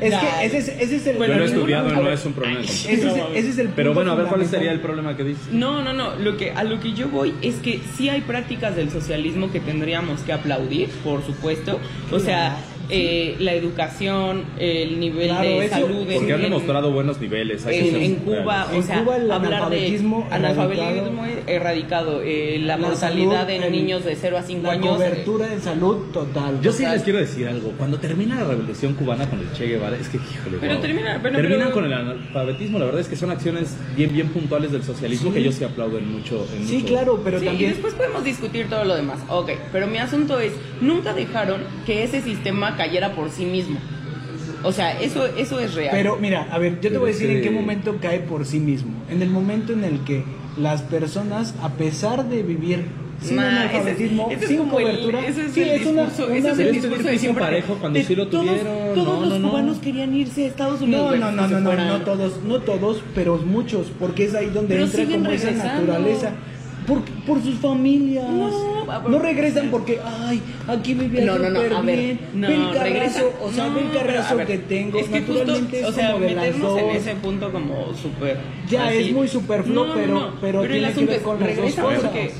[SPEAKER 2] Es que ese es, ese es el.
[SPEAKER 1] Yo lo he
[SPEAKER 3] Pero
[SPEAKER 1] estudiado no es un problema.
[SPEAKER 2] Ese es, ese es el
[SPEAKER 1] Pero bueno, a ver cuál sería el problema que dices.
[SPEAKER 3] No, no, no. Lo que, a lo que yo voy es que sí hay prácticas del socialismo que tendríamos que aplaudir, por supuesto. O sea, eh, la educación, el nivel
[SPEAKER 2] Claro,
[SPEAKER 3] de
[SPEAKER 2] eso-
[SPEAKER 3] salud. en-
[SPEAKER 1] Porque han
[SPEAKER 3] en-
[SPEAKER 1] demostrado buenos niveles. hay que
[SPEAKER 3] en,
[SPEAKER 1] ser
[SPEAKER 3] en Cuba,
[SPEAKER 2] En
[SPEAKER 3] o sea,
[SPEAKER 2] Cuba el
[SPEAKER 3] hablar
[SPEAKER 2] analfabetismo
[SPEAKER 3] de analfabetismo erradicado, eh, la,
[SPEAKER 2] La
[SPEAKER 3] mortalidad
[SPEAKER 2] salud,
[SPEAKER 3] en niños de 0 a 5
[SPEAKER 2] La
[SPEAKER 3] años. eh,
[SPEAKER 2] cobertura de salud total.
[SPEAKER 1] Yo sí les quiero decir algo. Cuando termina la revolución cubana con el Che Guevara, es que, híjole,
[SPEAKER 3] Pero termina- bueno,
[SPEAKER 1] terminan
[SPEAKER 3] pero-
[SPEAKER 1] con el analfabetismo. La verdad es que son acciones bien, bien puntuales del socialismo
[SPEAKER 2] Sí.
[SPEAKER 1] que yo sí aplaudo en mucho. en
[SPEAKER 2] Sí,
[SPEAKER 1] mucho-
[SPEAKER 2] claro, pero
[SPEAKER 3] sí, y
[SPEAKER 2] también.
[SPEAKER 3] después podemos discutir todo lo demás. Ok, pero mi asunto es, nunca dejaron que ese sistema cayera por sí mismo. O sea, eso, eso es real.
[SPEAKER 2] Pero mira, a ver, yo te
[SPEAKER 1] Pero
[SPEAKER 2] voy a decir
[SPEAKER 1] es
[SPEAKER 2] en qué momento cae por sí mismo. En el momento en el que las personas, a pesar de vivir sin
[SPEAKER 3] Nah,
[SPEAKER 2] analfabetismo,
[SPEAKER 3] ese- ese es
[SPEAKER 2] sin
[SPEAKER 3] el-
[SPEAKER 2] cobertura,
[SPEAKER 3] ese es
[SPEAKER 2] sí,
[SPEAKER 3] el
[SPEAKER 2] es una,
[SPEAKER 3] discurso-
[SPEAKER 2] una-
[SPEAKER 3] ese es el discurso de siempre.
[SPEAKER 1] parejo cuando
[SPEAKER 3] de
[SPEAKER 1] sí lo
[SPEAKER 3] todos-
[SPEAKER 1] tuvieron,
[SPEAKER 3] Todos
[SPEAKER 1] no,
[SPEAKER 3] los
[SPEAKER 1] no, no.
[SPEAKER 3] cubanos querían irse a Estados Unidos.
[SPEAKER 2] No, no, no, no, no, no todos, no todos, pero muchos, porque es ahí donde
[SPEAKER 3] Pero
[SPEAKER 2] entra como esa
[SPEAKER 3] regresando.
[SPEAKER 2] naturaleza. Por, por sus familias.
[SPEAKER 3] No,
[SPEAKER 2] No regresan porque, ay, aquí vivía
[SPEAKER 3] No, no, no, a ver,
[SPEAKER 2] bien.
[SPEAKER 3] no,
[SPEAKER 2] ve el carrazo, o sea,
[SPEAKER 3] No,
[SPEAKER 2] ve el carrazo
[SPEAKER 3] ver,
[SPEAKER 2] que tengo.
[SPEAKER 3] Es que
[SPEAKER 2] Naturalmente
[SPEAKER 3] justo, o sea,
[SPEAKER 2] como
[SPEAKER 3] meternos en ese punto como súper...
[SPEAKER 2] Ya,
[SPEAKER 3] así.
[SPEAKER 2] es muy superfluo, pero- pero
[SPEAKER 3] el
[SPEAKER 2] tiene que
[SPEAKER 3] asunto
[SPEAKER 2] ver con
[SPEAKER 3] regresan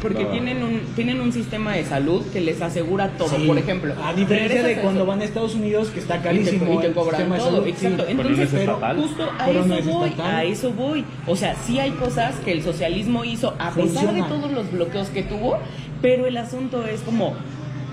[SPEAKER 3] porque, tienen, un, tienen un sistema de salud que les asegura todo,
[SPEAKER 2] Sí.
[SPEAKER 3] por ejemplo.
[SPEAKER 2] A diferencia de cuando van a Estados Unidos, que está
[SPEAKER 3] y te,
[SPEAKER 2] carísimo.
[SPEAKER 3] y te cobran todo,
[SPEAKER 2] salud,
[SPEAKER 3] exacto.
[SPEAKER 2] sí.
[SPEAKER 3] Entonces, pero justo a eso
[SPEAKER 2] es
[SPEAKER 3] voy, a eso voy. O sea, sí hay cosas que el socialismo hizo a pesar de todos los bloqueos que tuvo, pero el asunto es como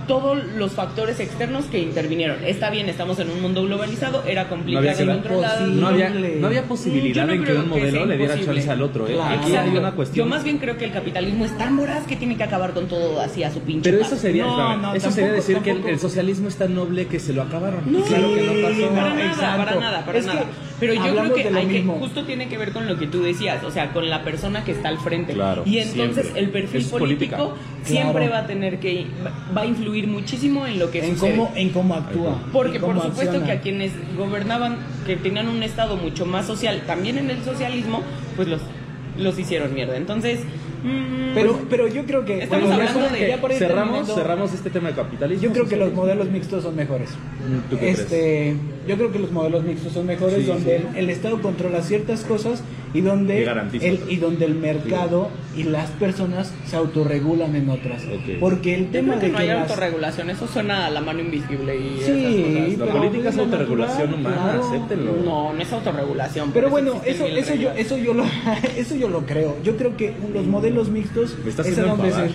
[SPEAKER 3] todos los factores externos que intervinieron. Está bien, estamos en un mundo globalizado, era complicado
[SPEAKER 1] No
[SPEAKER 3] controlar.
[SPEAKER 1] No había, no había posibilidad
[SPEAKER 3] no
[SPEAKER 1] en que un
[SPEAKER 3] que
[SPEAKER 1] modelo le diera
[SPEAKER 3] imposible.
[SPEAKER 1] chance al otro. ¿eh?
[SPEAKER 2] Claro.
[SPEAKER 1] Aquí hay una cuestión.
[SPEAKER 3] Yo más bien creo que el capitalismo es tan voraz que tiene que acabar con todo así a su pinche
[SPEAKER 1] Pero eso sería,
[SPEAKER 2] No, no,
[SPEAKER 1] eso
[SPEAKER 2] tampoco,
[SPEAKER 1] sería decir que el, socialismo es tan noble que se lo acabaron.
[SPEAKER 3] No,
[SPEAKER 1] Y claro que no pasó.
[SPEAKER 3] para
[SPEAKER 2] no,
[SPEAKER 3] nada, para nada, para
[SPEAKER 2] Es que
[SPEAKER 3] nada. Pero yo
[SPEAKER 2] hablamos
[SPEAKER 3] creo que, hay que justo tiene que ver con lo que tú decías, o sea, con la persona que está al frente.
[SPEAKER 1] Claro,
[SPEAKER 3] y entonces
[SPEAKER 1] siempre.
[SPEAKER 3] el perfil
[SPEAKER 1] Es
[SPEAKER 3] político
[SPEAKER 1] política.
[SPEAKER 3] siempre
[SPEAKER 2] Claro.
[SPEAKER 3] va a tener que va a influir muchísimo en lo que
[SPEAKER 2] en
[SPEAKER 3] sucede.
[SPEAKER 2] cómo, en cómo actúa.
[SPEAKER 3] Porque por supuesto
[SPEAKER 2] acciona.
[SPEAKER 3] que a quienes gobernaban, que tenían un estado mucho más social, también en el socialismo, pues los, los hicieron mierda. Entonces,
[SPEAKER 2] Pero, pero yo creo que.
[SPEAKER 3] Estamos
[SPEAKER 2] bueno,
[SPEAKER 3] hablando de-
[SPEAKER 1] cerramos,
[SPEAKER 2] terminando,
[SPEAKER 1] cerramos este tema de capitalismo.
[SPEAKER 2] Yo creo que los modelos mixtos son mejores.
[SPEAKER 1] ¿Tú qué
[SPEAKER 2] Este, yo creo que los modelos mixtos son mejores
[SPEAKER 1] Sí,
[SPEAKER 2] donde
[SPEAKER 1] sí.
[SPEAKER 2] El, el Estado controla ciertas cosas y donde
[SPEAKER 1] Y garantiza
[SPEAKER 2] el, y donde el mercado y las personas se autorregulan en otras. Porque el
[SPEAKER 3] yo
[SPEAKER 2] tema
[SPEAKER 3] creo que
[SPEAKER 2] de
[SPEAKER 3] no
[SPEAKER 2] que
[SPEAKER 3] hay
[SPEAKER 2] las-
[SPEAKER 3] autorregulación, eso suena a la mano invisible y
[SPEAKER 2] Sí,
[SPEAKER 3] esas cosas.
[SPEAKER 1] La política es autorregulación
[SPEAKER 2] natural,
[SPEAKER 1] humana,
[SPEAKER 2] claro.
[SPEAKER 1] acéptenlo.
[SPEAKER 3] No, no es autorregulación.
[SPEAKER 2] Pero bueno, eso, eso yo, eso yo lo, eso yo lo creo. Yo creo que los modelos mixtos
[SPEAKER 1] Me está
[SPEAKER 2] es, a donde se-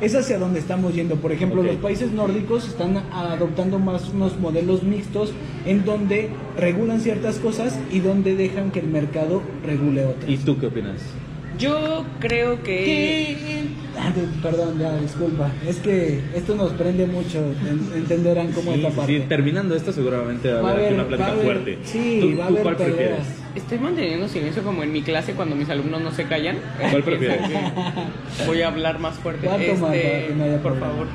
[SPEAKER 2] es hacia donde estamos yendo. Por ejemplo, los países nórdicos están adoptando más unos modelos mixtos en donde regulan ciertas cosas y donde dejan que el mercado regule otras.
[SPEAKER 1] ¿Y tú qué opinas?
[SPEAKER 3] Yo creo que...
[SPEAKER 2] Ah, Perdón, ya, disculpa. Es que esto nos prende mucho. en- entenderán cómo
[SPEAKER 1] Sí,
[SPEAKER 2] esta
[SPEAKER 1] sí,
[SPEAKER 2] parte.
[SPEAKER 1] sí, terminando esto seguramente va a haber aquí una plática
[SPEAKER 2] haber-
[SPEAKER 1] fuerte.
[SPEAKER 2] sí,
[SPEAKER 1] ¿Tú,
[SPEAKER 2] va a
[SPEAKER 1] tú
[SPEAKER 2] haber
[SPEAKER 1] cuál
[SPEAKER 2] peleas.
[SPEAKER 1] prefieres?
[SPEAKER 3] Estoy manteniendo silencio como en mi clase cuando mis alumnos no se callan.
[SPEAKER 1] ¿Cuál prefieres?
[SPEAKER 3] Voy a hablar más fuerte.
[SPEAKER 2] ¿Cuánto más para
[SPEAKER 3] Este,
[SPEAKER 2] que no haya
[SPEAKER 3] por favor.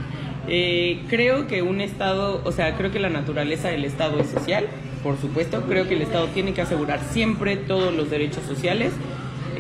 [SPEAKER 3] Eh, creo que un Estado, o sea, creo que la naturaleza del Estado es social, por supuesto. Creo que el Estado tiene que asegurar siempre todos los derechos sociales.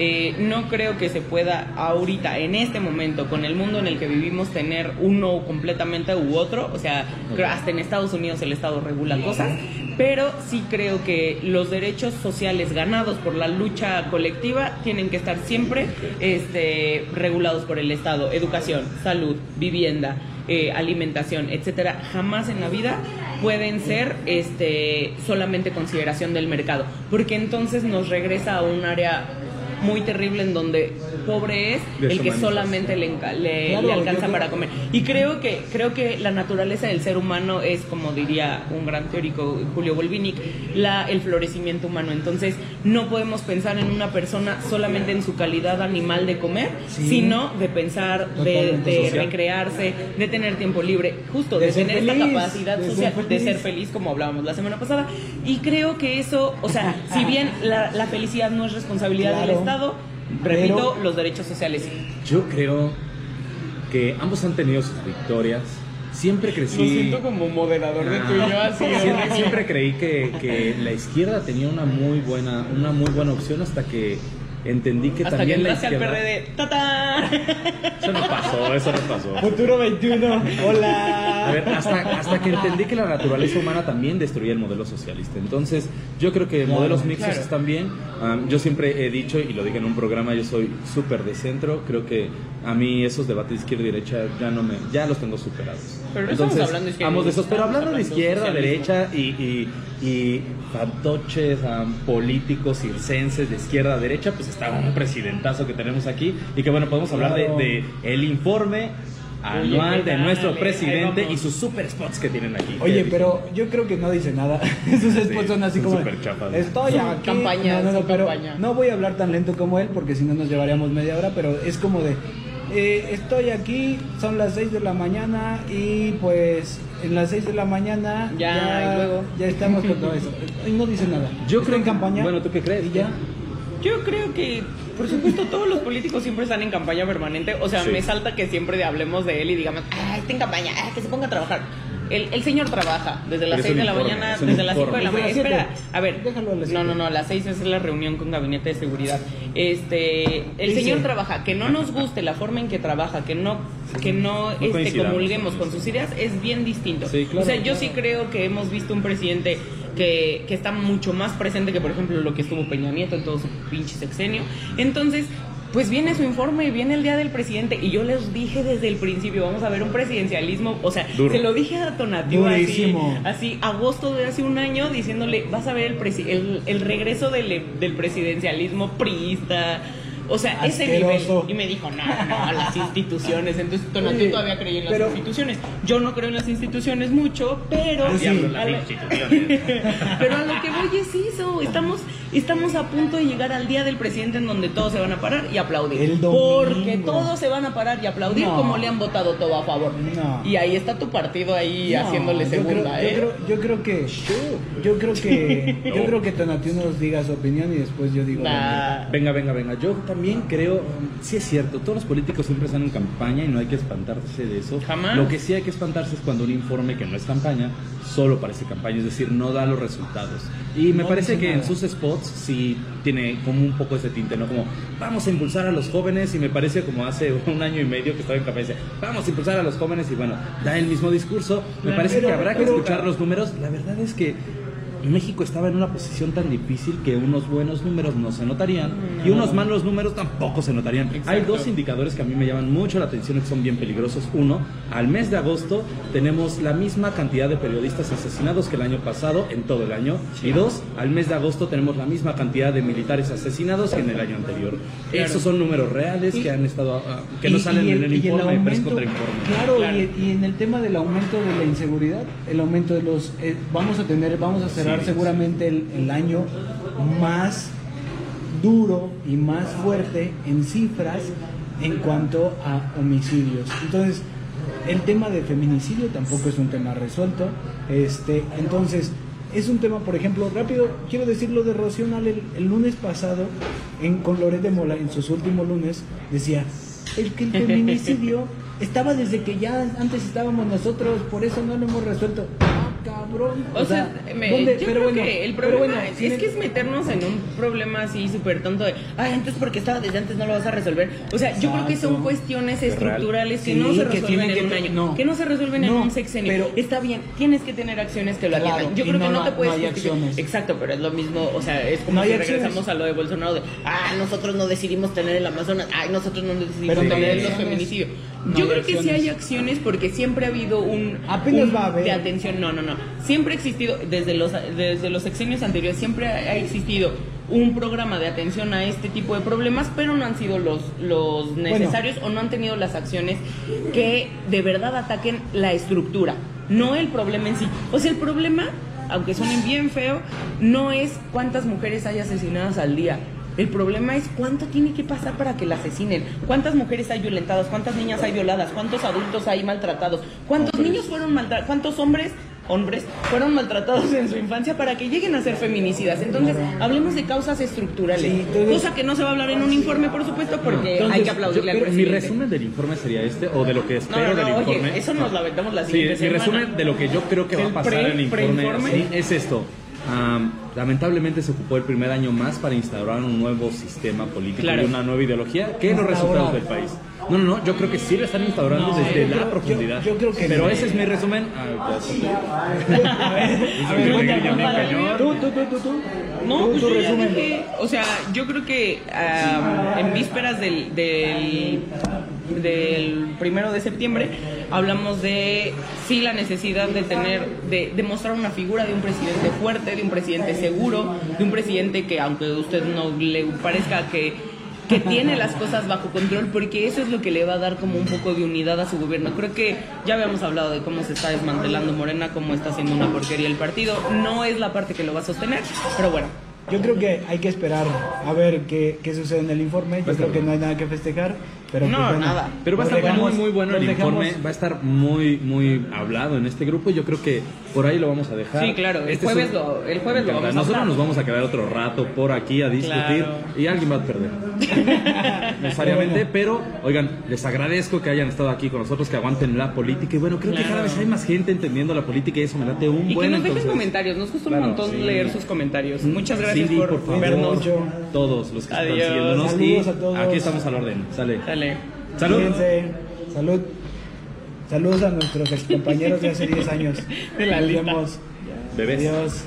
[SPEAKER 3] Eh, no creo que se pueda ahorita, en este momento, con el mundo en el que vivimos, tener uno completamente u otro. O sea, creo hasta en Estados Unidos el Estado regula cosas. Pero sí creo que los derechos sociales ganados por la lucha colectiva tienen que estar siempre este, regulados por el Estado. Educación, salud, vivienda, eh, alimentación, etcétera. Jamás en la vida pueden ser este, solamente consideración del mercado. Porque entonces nos regresa a un área muy terrible en donde pobre es el que solamente le, le-
[SPEAKER 2] Claro,
[SPEAKER 3] le alcanza
[SPEAKER 2] creo-
[SPEAKER 3] para comer. Y creo que creo que la naturaleza del ser humano es, como diría un gran teórico, Julio Volvinic, la, el florecimiento humano. Entonces, no podemos pensar en una persona solamente en su calidad animal de comer,
[SPEAKER 2] Sí.
[SPEAKER 3] sino de pensar, de, recrearse, de tener tiempo libre, justo,
[SPEAKER 2] De
[SPEAKER 3] tener esta
[SPEAKER 2] feliz,
[SPEAKER 3] capacidad
[SPEAKER 2] de ser
[SPEAKER 3] social, de
[SPEAKER 2] feliz.
[SPEAKER 3] ser feliz, como hablábamos la semana pasada. Y creo que eso, o sea, si bien la, la felicidad no es responsabilidad del
[SPEAKER 2] Claro.
[SPEAKER 3] Estado, repito,
[SPEAKER 2] Pero-
[SPEAKER 3] los derechos sociales.
[SPEAKER 1] Yo creo que ambos han tenido sus victorias. Siempre crecí.
[SPEAKER 3] como moderador
[SPEAKER 1] Ah, siempre, siempre creí que, que la izquierda tenía una muy buena, una muy buena opción hasta que entendí que
[SPEAKER 3] Hasta que
[SPEAKER 1] también la
[SPEAKER 3] entraste al
[SPEAKER 1] izquierda.
[SPEAKER 3] PRD. ¡Tatán!
[SPEAKER 1] Eso no pasó, eso no pasó.
[SPEAKER 2] Futuro 21. Hola.
[SPEAKER 1] A ver, hasta, hasta que entendí que la naturaleza humana también destruía el modelo socialista. Entonces, yo creo que
[SPEAKER 2] Claro,
[SPEAKER 1] modelos mixtos
[SPEAKER 3] claro.
[SPEAKER 1] están bien. Um, yo siempre he dicho, y lo dije en un programa, yo soy súper de centro. Creo que a mí esos debates de izquierda y derecha ya no me, ya los tengo superados.
[SPEAKER 3] Pero no estamos hablando de izquierda
[SPEAKER 1] de esos, pero hablando de
[SPEAKER 3] hablando de
[SPEAKER 1] izquierda,
[SPEAKER 3] socialismo.
[SPEAKER 1] derecha y, y, y fantoches um, políticos circenses de izquierda a derecha, pues está un presidentazo que tenemos aquí. Y que bueno, podemos hablar de,
[SPEAKER 2] Claro.
[SPEAKER 1] de el informe anual
[SPEAKER 3] ¿qué
[SPEAKER 1] de nuestro presidente y sus super spots que tienen aquí.
[SPEAKER 2] Oye,
[SPEAKER 1] ¿Qué
[SPEAKER 2] pero yo creo que no dice nada. Esos spots son así
[SPEAKER 1] son
[SPEAKER 2] como.
[SPEAKER 1] súper chafas.
[SPEAKER 2] Estoy
[SPEAKER 3] Son
[SPEAKER 2] aquí. No, no, no, pero
[SPEAKER 3] campaña.
[SPEAKER 2] no voy a hablar tan lento como él porque si no nos llevaríamos media hora. Pero es como de. eh, estoy aquí, son las 6 de la mañana y pues en las 6 de la mañana
[SPEAKER 3] Ya, y luego.
[SPEAKER 2] ya estamos con todo eso. Y no dice nada.
[SPEAKER 1] Yo
[SPEAKER 2] Está
[SPEAKER 1] creo
[SPEAKER 2] en campaña.
[SPEAKER 1] bueno, ¿tú qué crees?
[SPEAKER 2] Y ya.
[SPEAKER 3] Yo creo que, por supuesto, todos los políticos siempre están en campaña permanente. O sea,
[SPEAKER 1] Sí.
[SPEAKER 3] me salta que siempre hablemos de él y digamos, ah, está en campaña, ah, que se ponga a trabajar. El, el señor trabaja desde las
[SPEAKER 1] Pero es
[SPEAKER 3] 6
[SPEAKER 1] un
[SPEAKER 3] de la
[SPEAKER 1] informe,
[SPEAKER 3] mañana, desde las 5 de la mañana. Espera, a ver.
[SPEAKER 2] Déjalo a las
[SPEAKER 3] No, no, no, a las 6 es la reunión con gabinete de seguridad. Este, el señor trabaja, que no nos guste la forma en que trabaja, que no que no, este,
[SPEAKER 1] coincidamos
[SPEAKER 3] comulguemos con sus ideas es bien distinto.
[SPEAKER 1] Sí, claro,
[SPEAKER 3] o sea, yo sí creo que hemos visto un presidente que, que está mucho más presente que, por ejemplo, lo que estuvo Peña Nieto en todo su pinche sexenio. Entonces, pues viene su informe, viene el día del presidente, y yo les dije desde el principio, vamos a ver un presidencialismo, o sea,
[SPEAKER 1] Duro.
[SPEAKER 3] se lo dije a Tonatiuh así, así, agosto de hace un año, diciéndole, vas a ver el, presi- el, el regreso del, del presidencialismo priista. O sea, ese nivel. Y me dijo, no, no, las instituciones. Entonces, Tonatiuh todavía creía en las
[SPEAKER 2] Pero-
[SPEAKER 3] instituciones. Yo no creo en las instituciones mucho, pero.
[SPEAKER 2] Yo sí.
[SPEAKER 1] Diablo,
[SPEAKER 3] a
[SPEAKER 1] las
[SPEAKER 3] la-
[SPEAKER 1] instituciones.
[SPEAKER 3] pero a lo que voy es eso. Estamos, estamos a punto de llegar al día del presidente en donde todos se van a parar y aplaudir.
[SPEAKER 2] El domingo.
[SPEAKER 3] Porque todos se van a parar y aplaudir
[SPEAKER 2] No.
[SPEAKER 3] como le han votado todo a favor.
[SPEAKER 2] No.
[SPEAKER 3] Y ahí está tu partido ahí
[SPEAKER 2] No,
[SPEAKER 3] haciéndole
[SPEAKER 2] yo
[SPEAKER 3] segunda,
[SPEAKER 2] creo,
[SPEAKER 3] ¿eh?
[SPEAKER 2] Yo creo, yo creo que yo creo que yo creo que Tonatiuh nos diga su opinión y después yo digo.
[SPEAKER 3] Nah.
[SPEAKER 1] Venga, venga, venga. Yo también creo, sí es cierto, todos los políticos siempre están en campaña y no hay que espantarse de eso.
[SPEAKER 3] Jamás.
[SPEAKER 1] Lo que sí hay que espantarse es cuando un informe que no es campaña solo parece campaña, es decir, no da los resultados. Y me
[SPEAKER 2] No
[SPEAKER 1] parece que en
[SPEAKER 2] nada.
[SPEAKER 1] sus spots sí tiene como un poco ese tinte, ¿no? Como vamos a impulsar a los jóvenes y me parece como hace un año y medio que estaba en campaña, dice, vamos a impulsar a los jóvenes y bueno, da el mismo discurso. Me
[SPEAKER 3] Claro.
[SPEAKER 1] parece que habrá que escuchar los números. La verdad es que México estaba en una posición tan difícil que unos buenos números no se notarían y unos malos números tampoco se notarían. Hay dos indicadores que a mí me llaman mucho la atención y que son bien peligrosos. Uno, al mes de agosto tenemos la misma cantidad de periodistas asesinados que el año pasado en todo el año. Y dos, al mes de agosto tenemos la misma cantidad de militares asesinados que en el año anterior.
[SPEAKER 3] Claro.
[SPEAKER 1] Esos son números reales que han estado ah, que no salen en el informe, es
[SPEAKER 2] aumento-. Claro,
[SPEAKER 3] Claro.
[SPEAKER 2] Y, y en el tema del aumento de la inseguridad, el aumento de los eh, vamos a tener, vamos a cerrar Seguramente el, el año más duro y más fuerte en cifras en cuanto a homicidios. Entonces, el tema de feminicidio tampoco es un tema resuelto. Este, entonces, es un tema, por ejemplo, rápido, quiero decir lo de el, el lunes pasado, en, con Loret de Mola, en sus últimos lunes, decía, el que el feminicidio estaba desde que ya antes estábamos nosotros, por eso no lo hemos resuelto. Cabrón.
[SPEAKER 3] O, sea, me-
[SPEAKER 2] ¿dónde?
[SPEAKER 3] yo
[SPEAKER 2] Pero
[SPEAKER 3] creo
[SPEAKER 2] bueno,
[SPEAKER 3] que el problema
[SPEAKER 2] bueno,
[SPEAKER 3] es, que es meternos en un problema así súper tonto de, ay, entonces porque estaba desde antes no lo vas a resolver. O sea, yo creo que son cuestiones estructurales que
[SPEAKER 2] Sí,
[SPEAKER 3] no se
[SPEAKER 2] que
[SPEAKER 3] resuelven en
[SPEAKER 2] que
[SPEAKER 3] un año,
[SPEAKER 2] no.
[SPEAKER 3] que no se resuelven en un sexenio.
[SPEAKER 2] pero-
[SPEAKER 3] Está bien, tienes que tener acciones que lo
[SPEAKER 2] Claro,
[SPEAKER 3] atiendan. Yo creo que
[SPEAKER 2] no
[SPEAKER 3] te puedes
[SPEAKER 2] no hay acciones.
[SPEAKER 3] Exacto, pero es lo mismo, o sea, es como si
[SPEAKER 2] acciones.
[SPEAKER 3] regresamos a lo de Bolsonaro de, ah, nosotros no decidimos tener el Amazonas, ay, nosotros no decidimos tener los feminicidios.
[SPEAKER 2] No
[SPEAKER 3] Yo creo que sí hay acciones porque siempre ha habido un
[SPEAKER 2] Apenas
[SPEAKER 3] un
[SPEAKER 2] va a haber.
[SPEAKER 3] de atención, no, no, no. Siempre ha existido, desde los, desde los sexenios anteriores, siempre ha ha existido un programa de atención a este tipo de problemas, pero no han sido los, los necesarios o no han tenido las acciones que de verdad ataquen la estructura, no el problema en sí. O sea, el problema, aunque suene bien feo, no es cuántas mujeres hay asesinadas al día. El problema es cuánto tiene que pasar para que la asesinen, cuántas mujeres hay violentadas, cuántas niñas hay violadas, cuántos adultos hay maltratados, cuántos niños fueron maltratados, cuántos hombres, hombres fueron maltratados en su infancia para que lleguen a ser feminicidas. Entonces, hablemos de causas estructurales,
[SPEAKER 2] Sí, entonces-
[SPEAKER 3] cosa que no se va a hablar en un informe, por supuesto, porque
[SPEAKER 2] Entonces,
[SPEAKER 3] hay que aplaudirle
[SPEAKER 1] Yo-
[SPEAKER 3] al
[SPEAKER 1] mi resumen del informe sería este, o de lo que
[SPEAKER 3] No,
[SPEAKER 1] espero
[SPEAKER 3] no,
[SPEAKER 1] del
[SPEAKER 3] no,
[SPEAKER 1] informe.
[SPEAKER 3] oye, eso nos lo aventamos la
[SPEAKER 1] Sí, mi resumen de lo que yo creo que va a pasar
[SPEAKER 3] pre-
[SPEAKER 1] en el informe
[SPEAKER 3] preinforme.
[SPEAKER 1] sí, es esto. Lamentablemente se ocupó el primer año más para instaurar un nuevo sistema político
[SPEAKER 3] Claro.
[SPEAKER 1] y una nueva ideología que los resultados del país. No, no, no, yo creo que sí lo están instaurando
[SPEAKER 2] No,
[SPEAKER 1] desde la
[SPEAKER 2] creo-
[SPEAKER 1] profundidad.
[SPEAKER 2] yo- yo creo que
[SPEAKER 1] Pero ese es mi resumen. Ah, ya.
[SPEAKER 2] A ver. Tú, tú, tú, tú, tú.
[SPEAKER 3] No,
[SPEAKER 2] Tú,
[SPEAKER 3] pues yo ya
[SPEAKER 2] resumen.
[SPEAKER 3] dije, o sea, yo creo que am, en vísperas del, del, del primero de septiembre hablamos de sí la necesidad de tener, de, de mostrar una figura de un presidente fuerte, de un presidente seguro, de un presidente que aunque a usted no le parezca que que tiene las cosas bajo control porque eso es lo que le va a dar como un poco de unidad a su gobierno. Creo que ya habíamos hablado de cómo se está desmantelando Morena, cómo está haciendo una porquería el partido. No es la parte que lo va a sostener, pero bueno,
[SPEAKER 2] Yo creo que hay que esperar a ver qué, qué sucede en el informe. Yo
[SPEAKER 1] a
[SPEAKER 2] creo que no hay nada que festejar. Pero
[SPEAKER 3] No,
[SPEAKER 2] pues bueno,
[SPEAKER 3] nada.
[SPEAKER 1] Pero va a estar
[SPEAKER 2] dejamos-
[SPEAKER 1] muy, muy bueno el informe.
[SPEAKER 2] dejamos-
[SPEAKER 1] Va a estar muy, muy hablado en este grupo. y Yo creo que por ahí lo vamos a dejar.
[SPEAKER 3] Sí, claro, el
[SPEAKER 1] Este es
[SPEAKER 3] jueves
[SPEAKER 1] un-
[SPEAKER 3] lo- el jueves lo vamos a
[SPEAKER 1] Nosotros nos vamos a quedar otro rato por aquí a discutir
[SPEAKER 3] Claro.
[SPEAKER 1] y alguien va a perder. Necesariamente, pero oigan, les agradezco que hayan estado aquí con nosotros, que aguanten la política. Y bueno, creo que cada vez hay más gente entendiendo la política y eso me late un
[SPEAKER 3] Y
[SPEAKER 1] buen
[SPEAKER 3] que nos dejen
[SPEAKER 1] entonces.
[SPEAKER 3] comentarios, nos gusta
[SPEAKER 1] Claro,
[SPEAKER 3] un montón
[SPEAKER 1] sí.
[SPEAKER 3] leer sus comentarios. Muchas gracias
[SPEAKER 1] Cindy,
[SPEAKER 3] por,
[SPEAKER 1] por favor.
[SPEAKER 3] vernos.
[SPEAKER 1] Todos los que
[SPEAKER 3] Adiós.
[SPEAKER 1] están siguiéndonos.
[SPEAKER 2] Saludos
[SPEAKER 1] y
[SPEAKER 2] a todos.
[SPEAKER 1] aquí estamos al orden. Sale.
[SPEAKER 3] Dale.
[SPEAKER 1] Salud.
[SPEAKER 2] Cuídense. Salud. Saludos a nuestros excompañeros de hace 10 años.
[SPEAKER 3] De la
[SPEAKER 2] Nos
[SPEAKER 3] lista.
[SPEAKER 2] vemos.
[SPEAKER 1] Bebés.
[SPEAKER 2] Adiós.